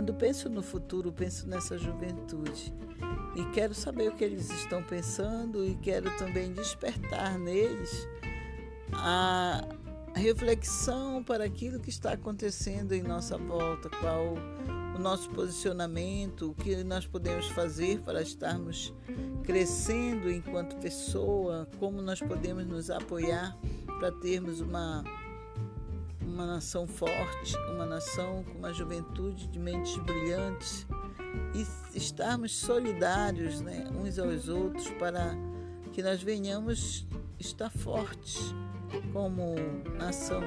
quando penso no futuro, penso nessa juventude. E quero saber o que eles estão pensando e quero também despertar neles a reflexão para aquilo que está acontecendo em nossa volta, qual o nosso posicionamento, o que nós podemos fazer para estarmos crescendo enquanto pessoa, como nós podemos nos apoiar para termos uma uma nação forte, uma nação com uma juventude de mentes brilhantes e estarmos solidários né, uns aos outros para que nós venhamos estar fortes como nação